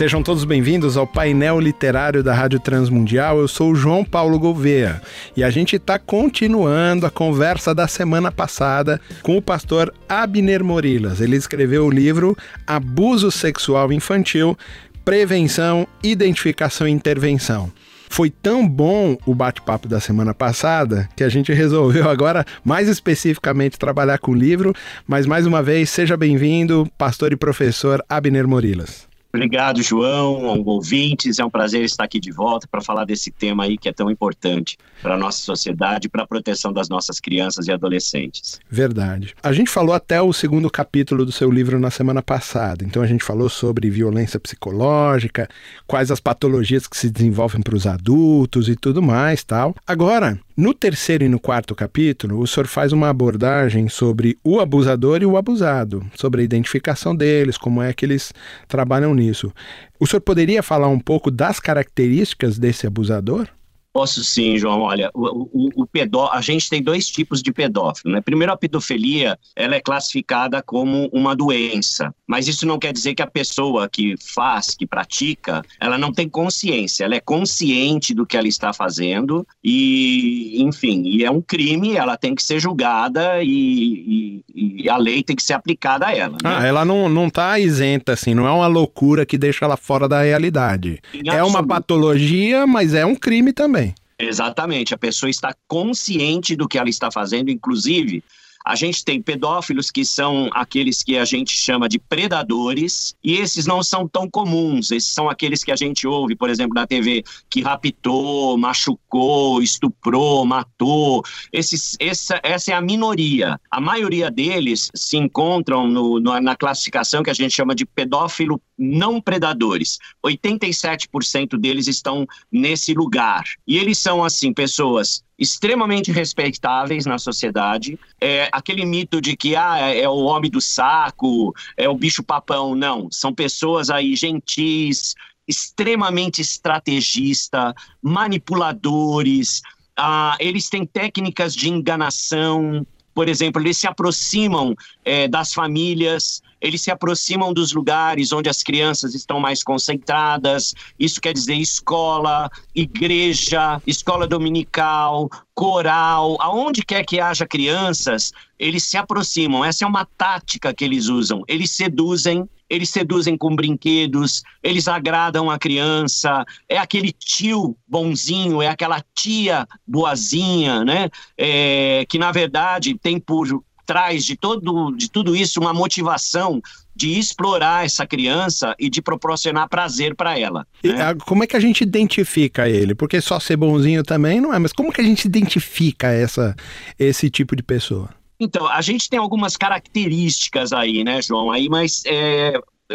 Sejam todos bem-vindos ao painel literário da Rádio Transmundial. Eu sou o João Paulo Gouveia e a gente está continuando a conversa da semana passada com o pastor Abner Morilas. Ele escreveu o livro Abuso Sexual Infantil, Prevenção, Identificação e Intervenção. Foi tão bom o bate-papo da semana passada que a gente resolveu agora, mais especificamente, trabalhar com o livro. Mas mais uma vez, seja bem-vindo, pastor e professor Abner Morilas. Obrigado, João, ouvintes. É um prazer estar aqui de volta para falar desse tema aí que é tão importante para a nossa sociedade e para a proteção das nossas crianças e adolescentes. Verdade. A gente falou até o segundo capítulo do seu livro na semana passada. Então a gente falou sobre violência psicológica, quais as patologias que se desenvolvem para os adultos e tudo mais, tal. Agora, no terceiro e no quarto capítulo, o senhor faz uma abordagem sobre o abusador e o abusado, sobre a identificação deles, como é que eles trabalham nisso. O senhor poderia falar um pouco das características desse abusador? Posso sim, João. Olha, o, o, o pedó... a gente tem dois tipos de pedófilo. Né? Primeiro, a pedofilia ela é classificada como uma doença, mas isso não quer dizer que a pessoa que faz, que pratica, ela não tem consciência. Ela é consciente do que ela está fazendo e, enfim, e é um crime. Ela tem que ser julgada e, e, e a lei tem que ser aplicada a ela. Né? Ah, ela não não está isenta assim. Não é uma loucura que deixa ela fora da realidade. Em é absoluto. uma patologia, mas é um crime também. Exatamente, a pessoa está consciente do que ela está fazendo, inclusive a gente tem pedófilos que são aqueles que a gente chama de predadores, e esses não são tão comuns. Esses são aqueles que a gente ouve, por exemplo, na TV, que raptou, machucou, estuprou, matou. Esses, essa, essa é a minoria. A maioria deles se encontram no, no, na classificação que a gente chama de pedófilo não predadores. 87% deles estão nesse lugar. E eles são, assim, pessoas extremamente respeitáveis na sociedade. É aquele mito de que ah, é o homem do saco, é o bicho papão. Não, são pessoas aí gentis, extremamente estrategista, manipuladores. Ah, eles têm técnicas de enganação. Por exemplo, eles se aproximam é, das famílias eles se aproximam dos lugares onde as crianças estão mais concentradas. Isso quer dizer escola, igreja, escola dominical, coral, aonde quer que haja crianças, eles se aproximam. Essa é uma tática que eles usam. Eles seduzem, eles seduzem com brinquedos, eles agradam a criança. É aquele tio bonzinho, é aquela tia boazinha, né? É, que na verdade tem por traz de, todo, de tudo isso uma motivação de explorar essa criança e de proporcionar prazer para ela. Né? Como é que a gente identifica ele? Porque só ser bonzinho também não é, mas como que a gente identifica essa, esse tipo de pessoa? Então, a gente tem algumas características aí, né, João? Aí, mas é,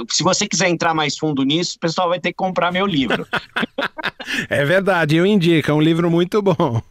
se você quiser entrar mais fundo nisso, o pessoal vai ter que comprar meu livro. é verdade, eu indico, é um livro muito bom.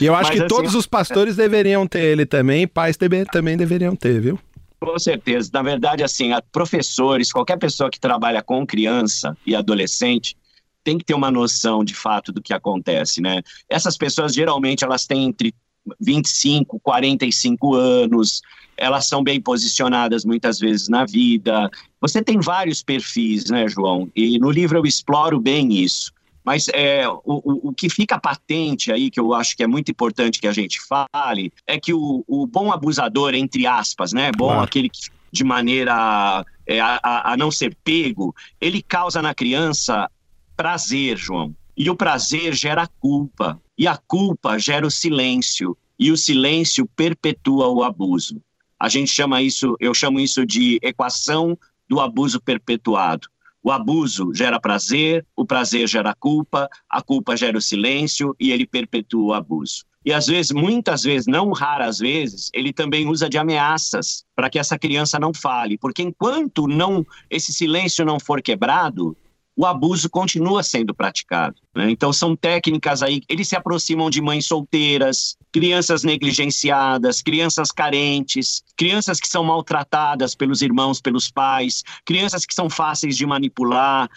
E eu acho Mas, que assim, todos os pastores deveriam ter ele também, pais também deveriam ter, viu? Com certeza. Na verdade, assim, professores, qualquer pessoa que trabalha com criança e adolescente, tem que ter uma noção de fato do que acontece, né? Essas pessoas geralmente elas têm entre 25, 45 anos, elas são bem posicionadas muitas vezes na vida. Você tem vários perfis, né, João? E no livro eu exploro bem isso. Mas é, o, o, que fica patente aí, que eu acho que é muito importante que a gente fale, é que o, o bom abusador, entre aspas, né? Bom, claro. aquele que de maneira é, a, a não ser pego, ele causa na criança prazer, João. E o prazer gera culpa. E a culpa gera o silêncio, e o silêncio perpetua o abuso. A gente chama isso, eu chamo isso de equação do abuso perpetuado. O abuso gera prazer, o prazer gera culpa, a culpa gera o silêncio e ele perpetua o abuso. E às vezes, muitas vezes, não raras vezes, ele também usa de ameaças para que essa criança não fale, porque enquanto não esse silêncio não for quebrado, o abuso continua sendo praticado. Né? Então, são técnicas aí, eles se aproximam de mães solteiras, crianças negligenciadas, crianças carentes, crianças que são maltratadas pelos irmãos, pelos pais, crianças que são fáceis de manipular,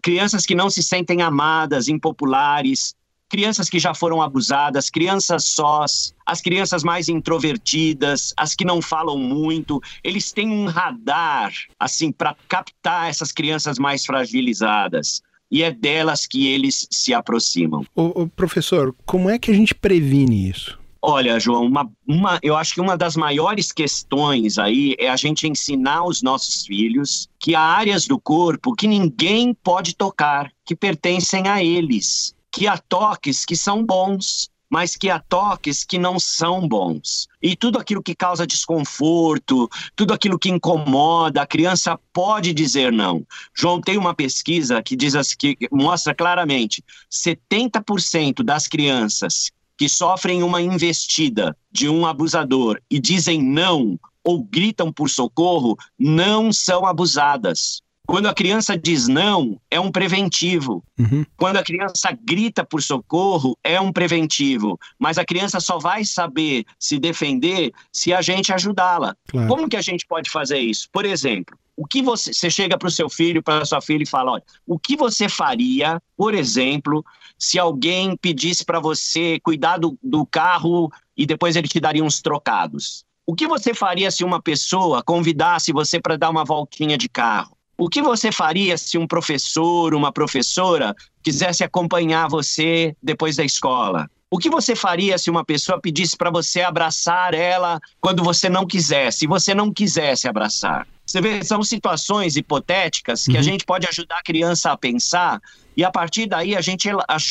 crianças que não se sentem amadas, impopulares, crianças que já foram abusadas, crianças sós, as crianças mais introvertidas, as que não falam muito, eles têm um radar assim para captar essas crianças mais fragilizadas. E é delas que eles se aproximam. O, professor, como é que a gente previne isso? Olha, João, uma, uma, eu acho que uma das maiores questões aí é a gente ensinar os nossos filhos que há áreas do corpo que ninguém pode tocar, que pertencem a eles que há toques que são bons, mas que há toques que não são bons. E tudo aquilo que causa desconforto, tudo aquilo que incomoda, a criança pode dizer não. João tem uma pesquisa que diz que mostra claramente: 70% das crianças que sofrem uma investida de um abusador e dizem não ou gritam por socorro não são abusadas. Quando a criança diz não, é um preventivo. Uhum. Quando a criança grita por socorro, é um preventivo. Mas a criança só vai saber se defender se a gente ajudá-la. Claro. Como que a gente pode fazer isso? Por exemplo, o que você, você chega para o seu filho, para a sua filha e fala: olha, o que você faria, por exemplo, se alguém pedisse para você cuidar do, do carro e depois ele te daria uns trocados? O que você faria se uma pessoa convidasse você para dar uma voltinha de carro? O que você faria se um professor, uma professora quisesse acompanhar você depois da escola? O que você faria se uma pessoa pedisse para você abraçar ela quando você não quisesse, e você não quisesse abraçar? Você vê, são situações hipotéticas que uhum. a gente pode ajudar a criança a pensar e a partir daí a gente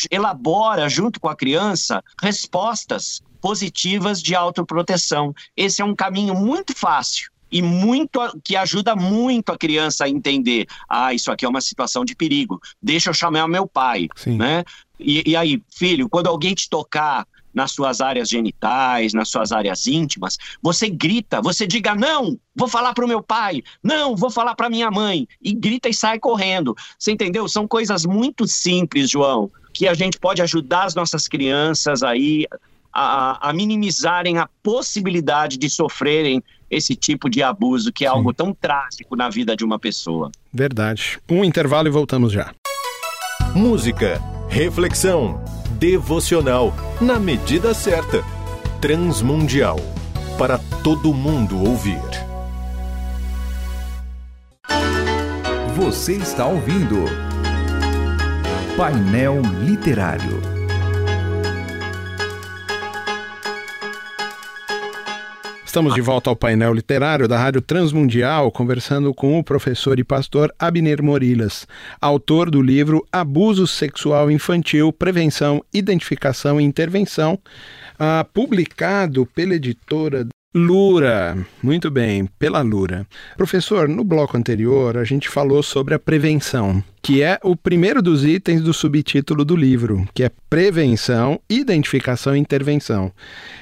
elabora junto com a criança respostas positivas de autoproteção. Esse é um caminho muito fácil e muito que ajuda muito a criança a entender, ah, isso aqui é uma situação de perigo, deixa eu chamar meu pai, Sim. né? E, e aí, filho, quando alguém te tocar nas suas áreas genitais, nas suas áreas íntimas, você grita, você diga não, vou falar para o meu pai, não, vou falar para minha mãe, e grita e sai correndo. Você entendeu? São coisas muito simples, João, que a gente pode ajudar as nossas crianças aí a, a minimizarem a possibilidade de sofrerem esse tipo de abuso, que é Sim. algo tão trágico na vida de uma pessoa. Verdade. Um intervalo e voltamos já. Música, reflexão, devocional, na medida certa. Transmundial. Para todo mundo ouvir. Você está ouvindo. Painel Literário. Estamos de volta ao painel literário da Rádio Transmundial, conversando com o professor e pastor Abner Morilhas, autor do livro Abuso Sexual Infantil, Prevenção, Identificação e Intervenção, uh, publicado pela editora Lura, muito bem, pela Lura. Professor, no bloco anterior a gente falou sobre a prevenção, que é o primeiro dos itens do subtítulo do livro, que é prevenção, identificação e intervenção.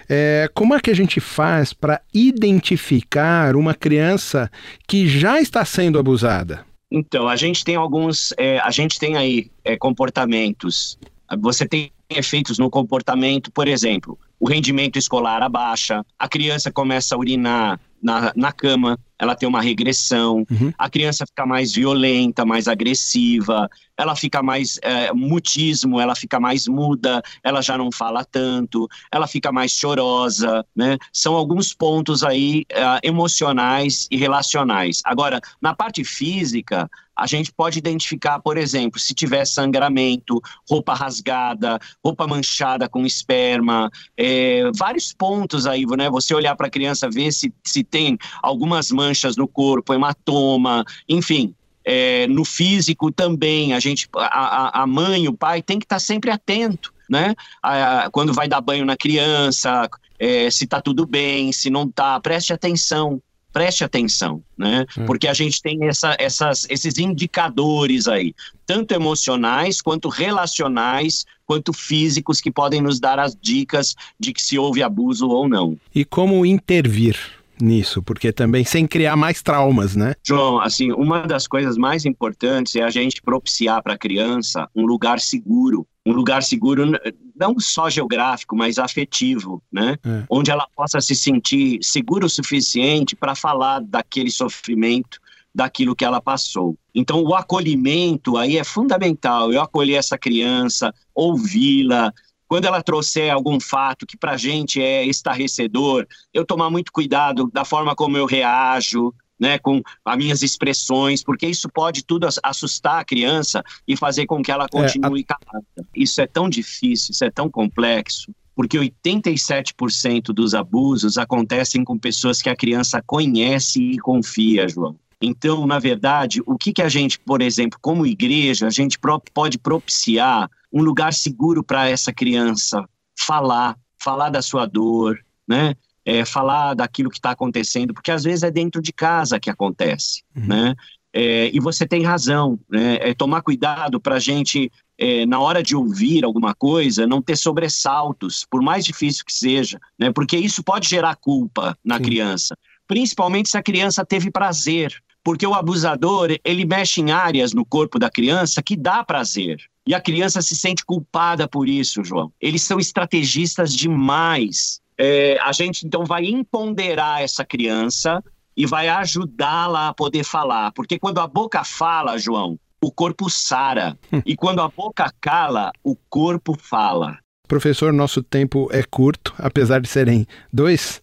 É, como é que a gente faz para identificar uma criança que já está sendo abusada? Então, a gente tem alguns, é, a gente tem aí é, comportamentos. Você tem efeitos no comportamento, por exemplo, o rendimento escolar abaixa, a criança começa a urinar na, na cama, ela tem uma regressão, uhum. a criança fica mais violenta, mais agressiva, ela fica mais é, mutismo, ela fica mais muda, ela já não fala tanto, ela fica mais chorosa, né? São alguns pontos aí é, emocionais e relacionais. Agora, na parte física, a gente pode identificar, por exemplo, se tiver sangramento, roupa rasgada, roupa manchada com esperma, é, vários pontos aí, né? Você olhar para a criança, ver se, se tem algumas manchas no corpo, hematoma, enfim. É, no físico também, a gente, a, a mãe, o pai tem que estar tá sempre atento, né? A, a, quando vai dar banho na criança, é, se está tudo bem, se não está, preste atenção preste atenção, né? Hum. Porque a gente tem essa, essas, esses indicadores aí, tanto emocionais, quanto relacionais, quanto físicos, que podem nos dar as dicas de que se houve abuso ou não. E como intervir? nisso, porque também sem criar mais traumas, né? João, assim, uma das coisas mais importantes é a gente propiciar para a criança um lugar seguro um lugar seguro, não só geográfico, mas afetivo, né? É. Onde ela possa se sentir segura o suficiente para falar daquele sofrimento, daquilo que ela passou. Então, o acolhimento aí é fundamental. Eu acolher essa criança, ouvi-la, quando ela trouxer algum fato que para a gente é estarrecedor, eu tomar muito cuidado da forma como eu reajo, né, com as minhas expressões, porque isso pode tudo assustar a criança e fazer com que ela continue é, a... calada. Isso é tão difícil, isso é tão complexo, porque 87% dos abusos acontecem com pessoas que a criança conhece e confia, João. Então, na verdade, o que, que a gente, por exemplo, como igreja, a gente pode propiciar um lugar seguro para essa criança falar, falar da sua dor, né? É, falar daquilo que está acontecendo, porque às vezes é dentro de casa que acontece, uhum. né? É, e você tem razão, né? É tomar cuidado para a gente, é, na hora de ouvir alguma coisa, não ter sobressaltos, por mais difícil que seja, né? Porque isso pode gerar culpa na Sim. criança, principalmente se a criança teve prazer, porque o abusador ele mexe em áreas no corpo da criança que dá prazer. E a criança se sente culpada por isso, João. Eles são estrategistas demais é, a gente então vai empoderar essa criança e vai ajudá-la a poder falar. Porque quando a boca fala, João, o corpo sara. e quando a boca cala, o corpo fala. Professor, nosso tempo é curto, apesar de serem dois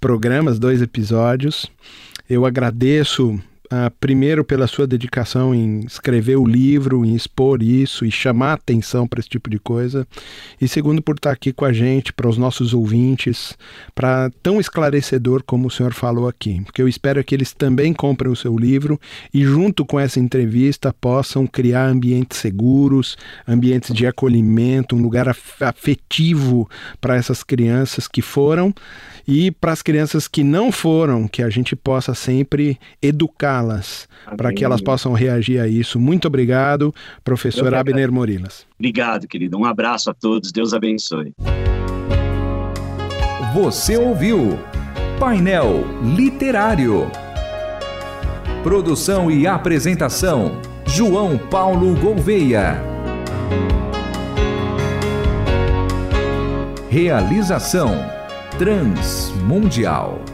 programas, dois episódios. Eu agradeço Uh, primeiro, pela sua dedicação em escrever o livro, em expor isso e chamar atenção para esse tipo de coisa. E segundo, por estar aqui com a gente, para os nossos ouvintes, para tão esclarecedor como o senhor falou aqui. Porque eu espero que eles também comprem o seu livro e, junto com essa entrevista, possam criar ambientes seguros, ambientes de acolhimento, um lugar afetivo para essas crianças que foram e para as crianças que não foram, que a gente possa sempre educá-las para que elas possam reagir a isso. Muito obrigado, professor Abner Morilas. Obrigado, querido. Um abraço a todos. Deus abençoe. Você ouviu Painel Literário. Produção e apresentação: João Paulo Gouveia. Realização Transmundial.